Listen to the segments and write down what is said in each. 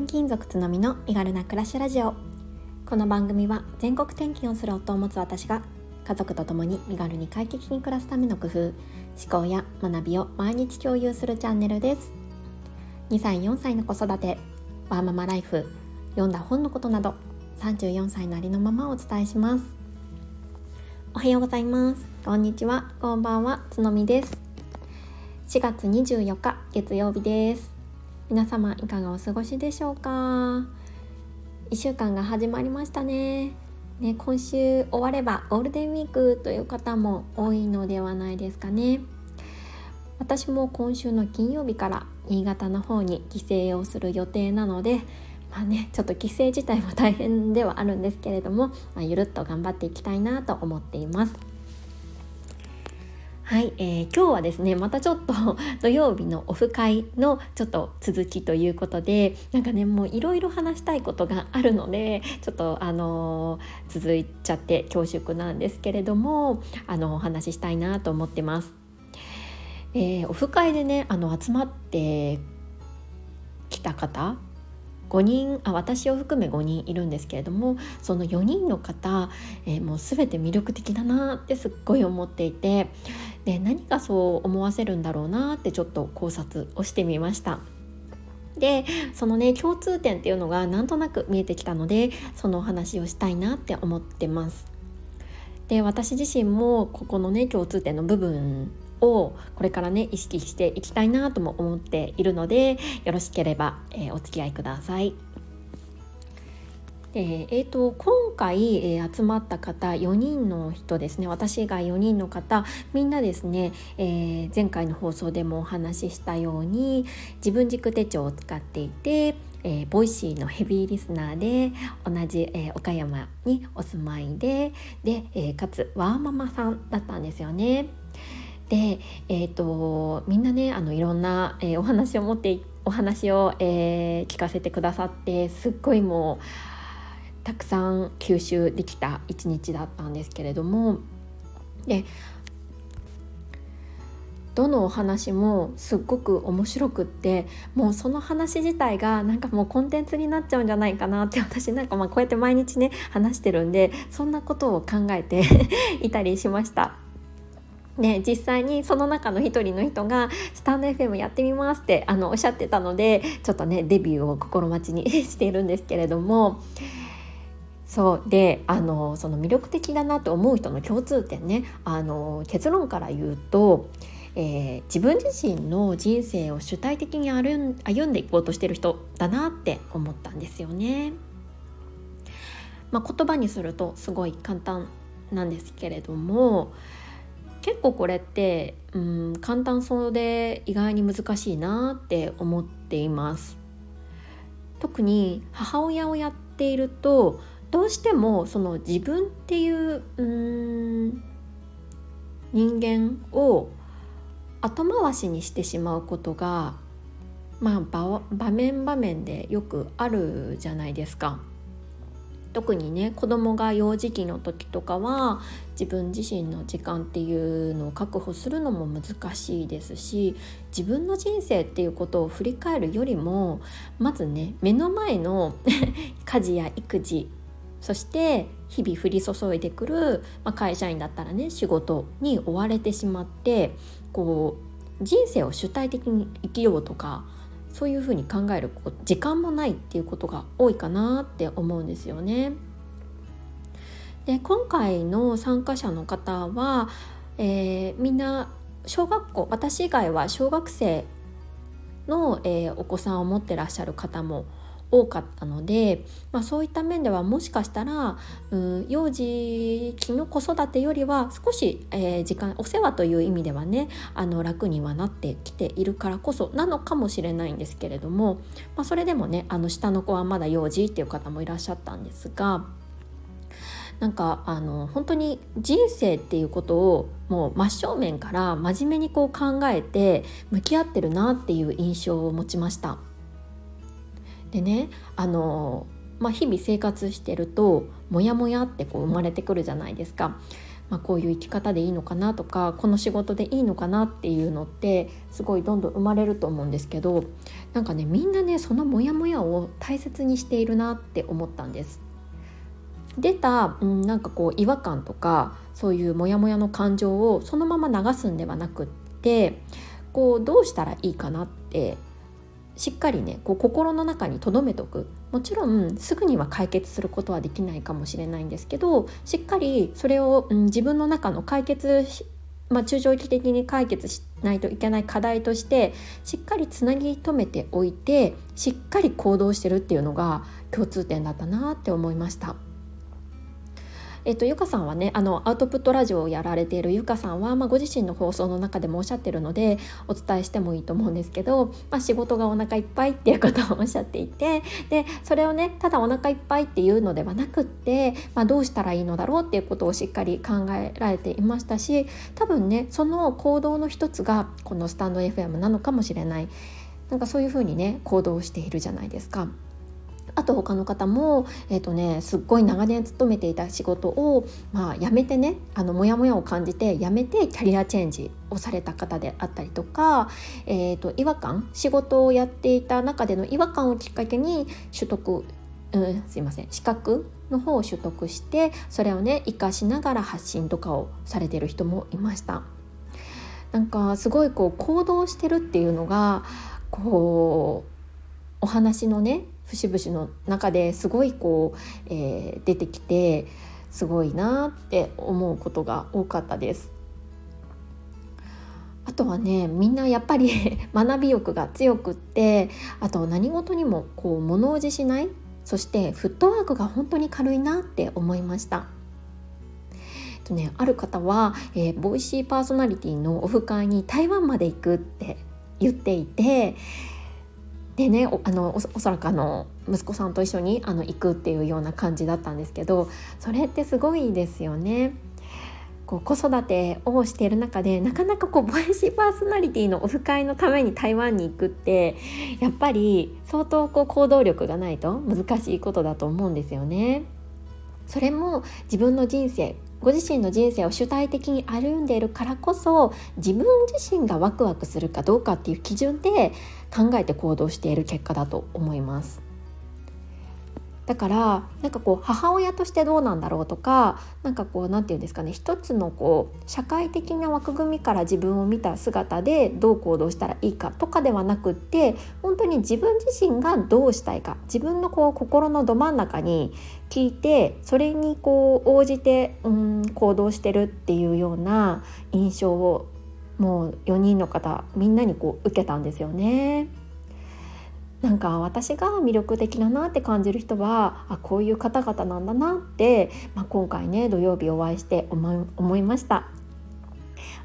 転勤族つのみの身軽な暮らしラジオ。この番組は全国転勤をする夫を持つ私が家族と共に身軽に快適に暮らすための工夫思考や学びを毎日共有するチャンネルです。2歳4歳の子育てワーママライフ読んだ本のことなど34歳のありのままをお伝えします。おはようございます。こんにちは。こんばんは。つのみです。4月24日月曜日です。皆様いかがお過ごしでしょうか？1週間が始まりましたね。ね今週終わればゴールデンウィークという方も多いのではないですかね。私も今週の金曜日から新潟の方に帰省をする予定なのでまあねちょっと帰省自体も大変ではあるんですけれども、まあ、ゆるっと頑張っていきたいなと思っています。はい、えー、今日はですねまたちょっと 土曜日のオフ会のちょっと続きということでなんかねもういろいろ話したいことがあるのでちょっとあのー、続いちゃって恐縮なんですけれどもあのお話ししたいなと思ってます。えー、オフ会でねあの集まってきた方5人あ私を含め5人いるんですけれどもその4人の方、えー、もう全て魅力的だなってすっごい思っていてで何がそう思わせるんだろうなってちょっと考察をしてみました。でそのね共通点っていうのがなんとなく見えてきたのでそのお話をしたいなって思ってます。で私自身もここのね共通点の部分をこれからね意識していきたいなとも思っているのでよろしければ、えー、お付き合いください。でえーと、今回、えー、集まった方4人の人ですね私が4人の方みんなですね、えー、前回の放送でもお話ししたように自分軸手帳を使っていて、えー、 Voicy のヘビーリスナーで同じ、え岡山にお住まいでで、えかつワーママさんだったんですよね。で、えーと、みんなねあのいろんな、えー、お話を持ってお話を、えー、聞かせてくださってすっごいもうたくさん吸収できた一日だったんですけれどもでどのお話もすっごく面白くってもうその話自体がなんかもうコンテンツになっちゃうんじゃないかなって私なんかまあこうやって毎日ね話してるんでそんなことを考えて いたりしました。ね、実際にその中の一人の人が「スタンド FM やってみます」ってあのおっしゃってたのでちょっとねデビューを心待ちに しているんですけれどもそうであのその魅力的だなと思う人の共通点ねあの結論から言うと、えー、自分自身の人生を主体的に歩んでいこうとしてる人だなって思ったんですよね。まあ、言葉にするとすごい簡単なんですけれども結構これってうん簡単そうで意外に難しいなって思っています特に母親をやっているとどうしてもその自分っていううん人間を後回しにしてしまうことがまあ場面場面でよくあるじゃないですか。特にね子供が幼児期の時とかは自分自身の時間っていうのを確保するのも難しいですし自分の人生っていうことを振り返るよりもまずね目の前の 家事や育児そして日々降り注いでくる、まあ、会社員だったらね仕事に追われてしまってこう人生を主体的に生きようとかそういうふうに考える時間もないっていうことが多いかなって思うんですよね。で今回の参加者の方は、えー、みんな小学校私以外は小学生の、えー、お子さんを持ってらっしゃる方も多かったので、まあ、そういった面ではもしかしたら、うん、幼児期の子育てよりは少し、えー、時間お世話という意味ではねあの楽にはなってきているからこそなのかもしれないんですけれども、まあ、それでもねあの下の子はまだ幼児っていう方もいらっしゃったんですが。なんかあの本当に人生っていうことをもう真正面から真面目にこう考えて向き合ってるなっていう印象を持ちました。でねあの、まあ、日々生活してるとモヤモヤってこう生まれてくるじゃないですか。まあ、こういう生き方でいいのかなとかこの仕事でいいのかなっていうのってすごいどんどん生まれると思うんですけどなんかねみんなねそのモヤモヤを大切にしているなって思ったんです。出た、うん、なんかこう違和感とかそういうモヤモヤの感情をそのまま流すんではなくってこうどうしたらいいかなってしっかりねこう心の中に留めとくもちろんすぐには解決することはできないかもしれないんですけどしっかりそれを、うん、自分の中の解決まあ、中長期的に解決しないといけない課題としてしっかりつなぎ止めておいてしっかり行動してるっていうのが共通点だったなって思いました。えっと、ゆかさんはねあのアウトプットラジオをやられているゆかさんは、まあ、ご自身の放送の中でもおっしゃってるのでお伝えしてもいいと思うんですけど、まあ、仕事がお腹いっぱいっていうことをおっしゃっていてでそれをねただお腹いっぱいっていうのではなくって、まあ、どうしたらいいのだろうっていうことをしっかり考えられていましたし多分ねその行動の一つがこのスタンド FM なのかもしれないなんかそういうふうにね行動しているじゃないですか。あと他の方も、えーとね、すっごい長年勤めていた仕事を、まあ、辞めてねあのモヤモヤを感じて辞めてキャリアチェンジをされた方であったりとか、えーと、違和感仕事をやっていた中での違和感をきっかけに取得、うん、すいません資格の方を取得してそれをね活かしながら発信とかをされてる人もいました。なんかすごいこう行動してるっていうのがこうお話のね節々の中ですごいこう、えー、出てきてすごいなって思うことが多かったです。あとはねみんなやっぱり 学び欲が強くってあと何事にもこう物おじしないそしてフットワークが本当に軽いなって思いました。とね、ある方は、えー、 Voicyパーソナリティのオフ会に台湾まで行くって言っていてでねおあのおそらくあの息子さんと一緒にあの行くっていうような感じだったんですけどそれってすごいですよね。こう子育てをしている中でなかなかこう Voicyパーソナリティのオフ会のために台湾に行くってやっぱり相当こう行動力がないと難しいことだと思うんですよね。それも自分の人生ご自身の人生を主体的に歩んでいるからこそ自分自身がワクワクするかどうかっていう基準で考えて行動している結果だと思います。だからなんかこう母親としてどうなんだろうとか何かこう何て言うんですかね一つのこう社会的な枠組みから自分を見た姿でどう行動したらいいかとかではなくって本当に自分自身がどうしたいか自分のこう心のど真ん中に聞いてそれにこう応じてうん行動してるっていうような印象をもう4人の方みんなにこう受けたんですよね。なんか私が魅力的だなって感じる人はあこういう方々なんだなって、まあ、今回ね土曜日お会いして思い思いました。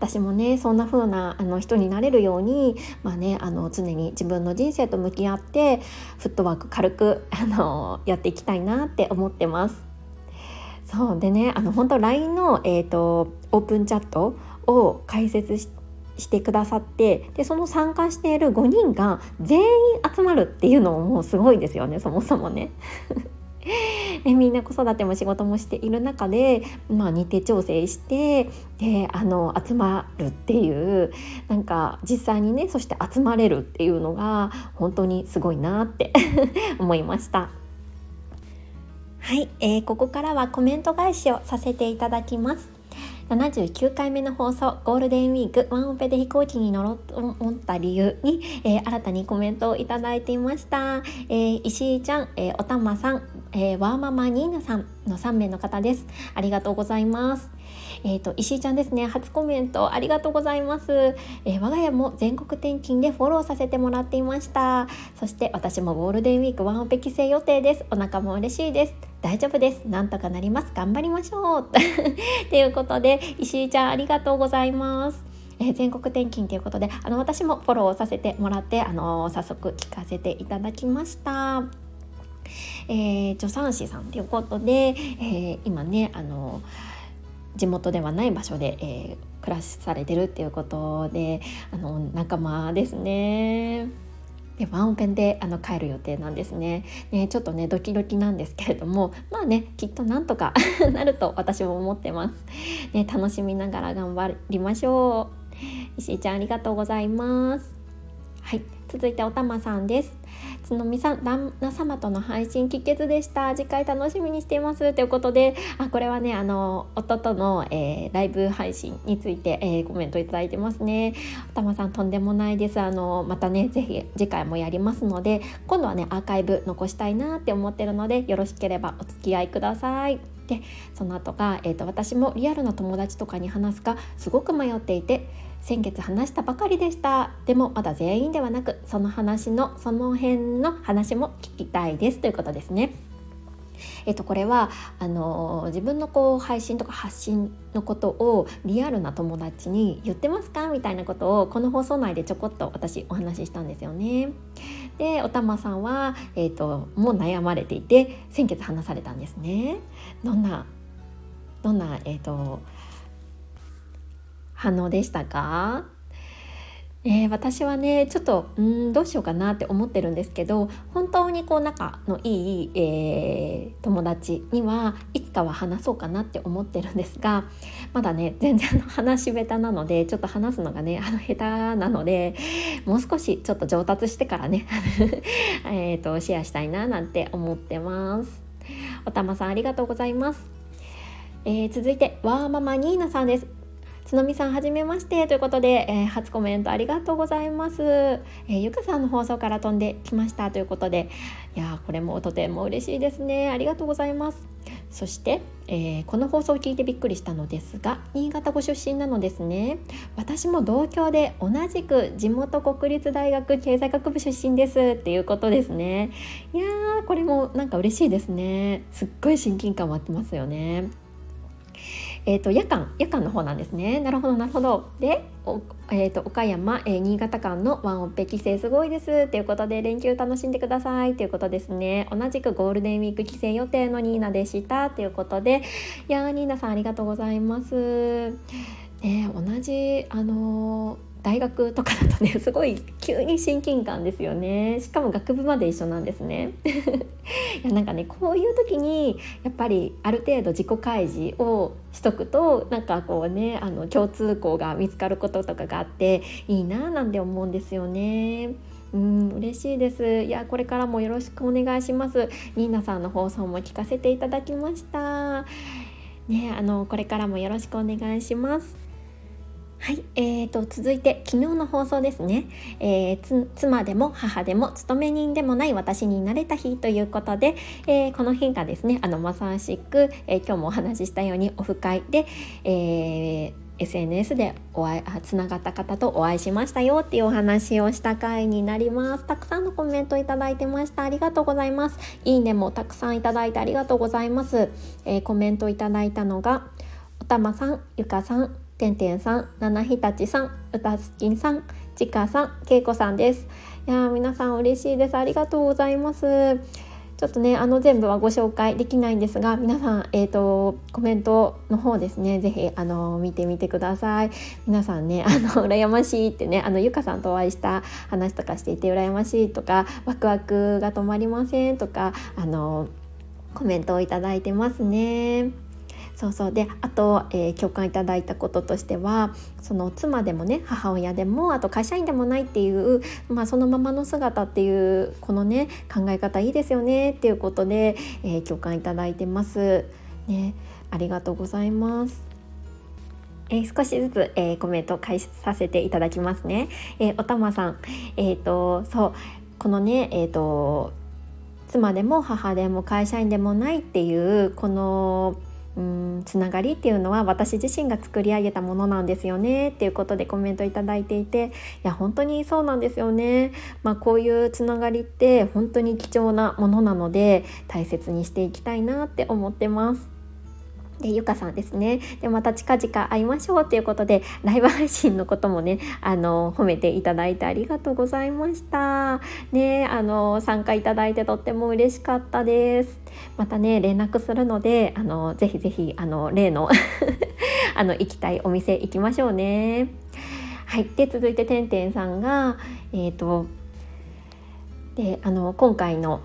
私もねそんな風なあな人になれるように、まあね、あの常に自分の人生と向き合ってフットワーク軽くあのやっていきたいなって思ってます。そうでねあの本当 LINE の、えーと、オープンチャットを開設ししてくださってでその参加している5人が全員集まるっていうのももうすごいですよねそもそもね。でみんな子育ても仕事もしている中で、まあ、日程調整してであの集まるっていうなんか実際にねそして集まれるっていうのが本当にすごいなって 思いました。はい、えー、ここからはコメント返しをさせていただきます。79回目の放送ゴールデンウィークワンオペで飛行機に乗ろうと思った理由に、えー、新たにコメントをいただいていました、えー、石井ちゃん、えー、おたまさん、えー、ワーママニーナさんの3名の方です。ありがとうございます。えっ、ー、と石井ちゃんですね。初コメントありがとうございます、えー、我が家も全国転勤でフォローさせてもらっていました。そして私もゴールデンウィークワンオペ帰省予定です。お腹も嬉しいです。大丈夫ですなんとかなります頑張りましょう ということで石井ちゃんありがとうございますえ、全国転勤ということであの私もフォローさせてもらってあの早速聞かせていただきました。えー、助産師さんということで、えー、今ねあの地元ではない場所で、えー、暮らしされてるっていうことであの仲間ですね。でワンオペンであの帰る予定なんですね。ねちょっとねドキドキなんですけれどもまあねきっとなんとか なると私も思ってます、ね、楽しみながら頑張りましょう。石井ちゃんありがとうございます。はい。続いておたまさんです。つのみさん旦那様との配信帰結でした。次回楽しみにしています。ということであこれはねあの夫との、えー、ライブ配信について、えー、コメントいただいてますね。おたまさんとんでもないです。あのまたねぜひ次回もやりますので今度はねアーカイブ残したいなって思ってるのでよろしければお付き合いください。でその後が、えーと私もリアルな友達とかに話すかすごく迷っていて先月話したばかりでしたでもまだ全員ではなくその話のその辺の話も聞きたいですということですね。えっと、これはあの自分のこう配信とか発信のことをリアルな友達に言ってますか？みたいなことをこの放送内でちょこっと私お話ししたんですよね。でおたまさんは、えっと、もう悩まれていて先月話されたんですね。どんなどんな、えっと反応でしたか？えー、私はねちょっとうんどうしようかなって思ってるんですけど本当にこう仲のいい、えー、友達にはいつかは話そうかなって思ってるんですがまだね全然話し下手なのでちょっと話すのがねあの下手なのでもう少しちょっと上達してからね えとシェアしたいななんて思ってます。おたまさんありがとうございます。えー、続いてワーママニーナさんですつのみさんはじめまして。ということで、えー、初コメントありがとうございます、えー、ゆかさんの放送から飛んできました。ということでいやこれもとても嬉しいですね。ありがとうございます。そして、えー、この放送を聞いてびっくりしたのですが新潟ご出身なのですね。私も同郷で同じく地元国立大学経済学部出身です。っていうことですね。いやーこれもなんか嬉しいですね。すっごい親近感湧ってますよね。えーと、夜間夜間の方なんですね。なるほどなるほど。でえーと、岡山、えー、新潟間のワンオペ帰省すごいです。ということで連休楽しんでください。ということですね。同じくゴールデンウィーク帰省予定のニーナでした。ということでいやーニーナさんありがとうございます。ね、同じあのー大学とかだとね すごい急に親近感ですよね。しかも学部まで一緒なんですね。いやなんかねこういう時にやっぱりある程度自己開示をしとくとなんかこうねあの共通項が見つかることとかがあっていいななんて思うんですよね。うん嬉しいです。いやこれからもよろしくお願いします。ニーナさんの放送も聞かせていただきました。ねあのこれからもよろしくお願いします。はい、えーと、続いて昨日の放送ですね、えー、妻でも母でも勤め人でもない私になれた日ということで、えー、この日がですねあのまさしく、えー、今日もお話ししたようにオフ会で、えー SNS でお会いつながった方とお会いしましたよっていうお話をした回になります。たくさんのコメントいただいてました。ありがとうございます。いいねもたくさんいただいてありがとうございます、えー、コメントいただいたのがおたまさんゆかさん。てんてんさん、ななひたちさん、うたすきさん、ちかさん、けいこさんです。いや皆さん嬉しいです。ありがとうございます。ちょっとねあの全部はご紹介できないんですが皆さん、えーと、コメントの方ですね是非あの見てみてください皆さんね あの羨ましいってねあのゆかさんとお会いした話とかしていて羨ましいとかワクワクが止まりませんとかあのコメントをいただいてますね。そうそうであと、えー、共感いただいたこととしてはその妻でもね母親でもあと会社員でもないっていう、まあ、そのままの姿っていうこのね考え方いいですよねっていうことで、えー、共感いただいてます。ね、ありがとうございます。えー、少しずつ、えー、コメント返させていただきますね。えー、おたまさん、えっ、とそうこのねえっ、と妻でも母でも会社員でもないっていうこのうんつながりっていうのは私自身が作り上げたものなんですよねっていうことでコメントいただいていていや本当にそうなんですよね、まあ、こういうつながりって本当に貴重なものなので大切にしていきたいなって思ってます。でゆかさんですね。でまた近々会いましょうということでライブ配信のこともねあの褒めていただいてありがとうございました。ねあの参加いただいてとっても嬉しかったです。またね連絡するのであのぜひぜひあの例の あの行きたいお店行きましょうね。はいで続いててんてんさんがえっ、ー、とであの今回の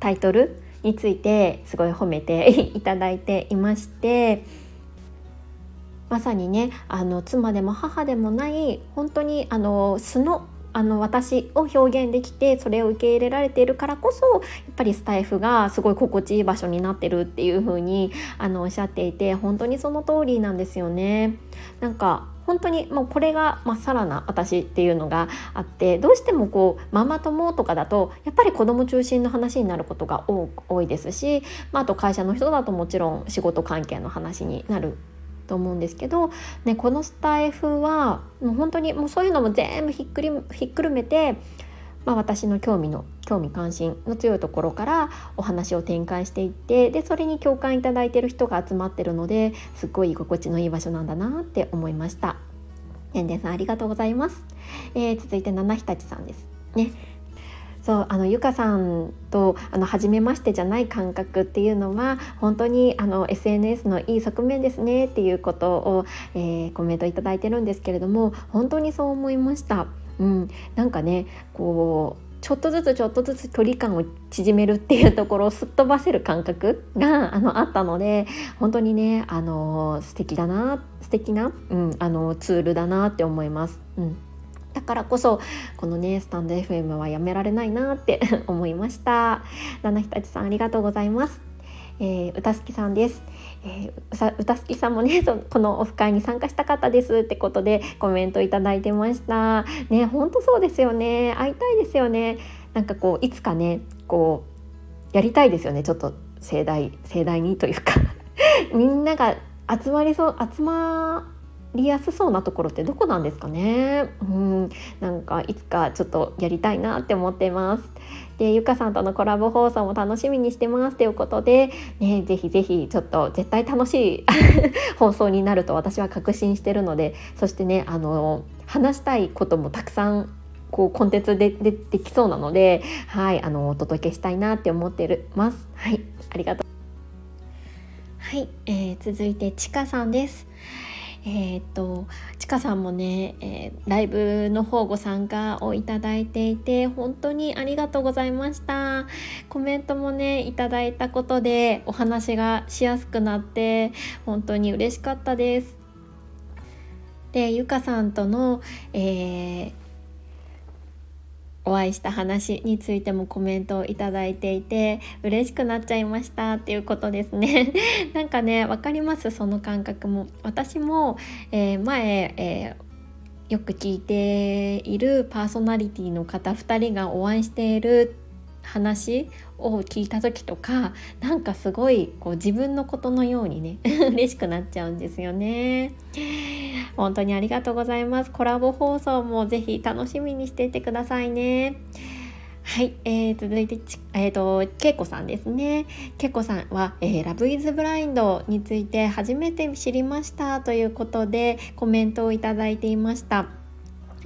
タイトルについてすごい褒めて いただいていましてまさにねあの妻でも母でもない本当にあの素のあの私を表現できてそれを受け入れられているからこそやっぱりスタイフがすごい心地いい場所になってるっていう風にあにおっしゃっていて本当にその通りなんですよね。なんか本当にもうこれがまっさらな私っていうのがあってどうしてもこうママ友とかだとやっぱり子供中心の話になることが多いですし、まあ、あと会社の人だともちろん仕事関係の話になると思うんですけど、ね、このスタイフはもう本当にもうそういうのも全部ひっくりひっくるめて、まあ、私の興味の興味関心の強いところからお話を展開していってでそれに共感いただいている人が集まってるのですっごい居心地のいい場所なんだなって思いました。ねんでんさんありがとうございます。えー、続いて七日立さんです。ね、そうあのゆかさんとあの初めましてじゃない感覚っていうのは本当にあの SNS のいい側面ですねっていうことを、えー、コメント頂いてるんですけれども本当にそう思いました。うん、なんかねこうちょっとずつちょっとずつ距離感を縮めるっていうところを すっ飛ばせる感覚があのあったので本当にねあの素敵だな素敵な、うん、あのツールだなって思います。うん。だからこそこのねスタンド FM はやめられないなって 思いました。七日立さんありがとうございます。えー、歌好きさんです、えー、歌好きさんもね そこのオフ会に参加したかったですってことでコメントいただいてました。ね本当そうですよね。会いたいですよね。なんかこういつかねこうやりたいですよね。ちょっと盛大盛大にというか。みんなが集まりそう集まりやすそうなところってどこなんですかね。うん。なんかいつかちょっとやりたいなって思ってます。でゆかさんとのコラボ放送も楽しみにしてますということでねぜひぜひちょっと絶対楽しい放送になると私は確信してるのでそしてねあの話したいこともたくさんこうコンテンツで出てきそうなのではいあのお届けしたいなって思ってるます。はいありがとう。はい、えー、続いてちかさんです。えー、とちかさんもね、えー、ライブの方ご参加をいただいていて本当にありがとうございました。コメントもねいただいたことでお話がしやすくなって本当に嬉しかったです。でゆかさんとの、えーお会いした話についてもコメントをいただいていて嬉しくなっちゃいましたっていうことですね。なんかね分かります？その感覚も。私も、えー、前、えー、よく聞いているパーソナリティの方2人がお会いしている話を聞いた時とかなんかすごいこう自分のことのようにね 嬉しくなっちゃうんですよね。本当にありがとうございます。コラボ放送もぜひ楽しみにしていてくださいね。はい、えー、続いてえっ、ー、とけいこさんですね。けいこさんは、えー、ラブイズブラインドについて初めて知りましたということでコメントをいただいていました。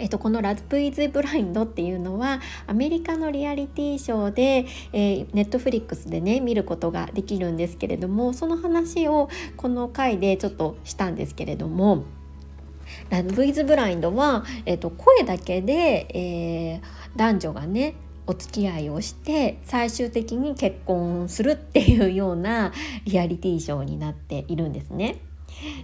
えっと、この「ラブ・イズ・ブラインド」っていうのはアメリカのリアリティショーで、えー、ネットフリックスでね見ることができるんですけれどもその話をこの回でちょっとしたんですけれども。ラブ・イズ・ブラインドは、えっと、声だけで、えー、男女がねお付き合いをして最終的に結婚するっていうようなリアリティショーになっているんですね。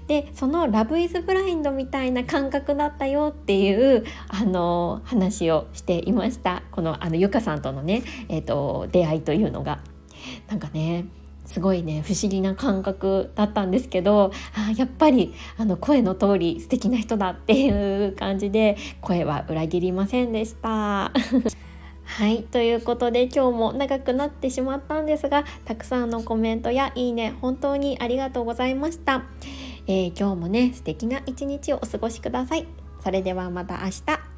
でその「ラブ・イズ・ブラインド」みたいな感覚だったよっていうあの話をしていましたこのあのゆかさんとのね、えーと、出会いというのが。なんかねすごいね不思議な感覚だったんですけどあやっぱりあの声の通り素敵な人だっていう感じで声は裏切りませんでした。はいということで今日も長くなってしまったんですがたくさんのコメントやいいね本当にありがとうございました。えー、今日もね素敵な一日をお過ごしください。それではまた明日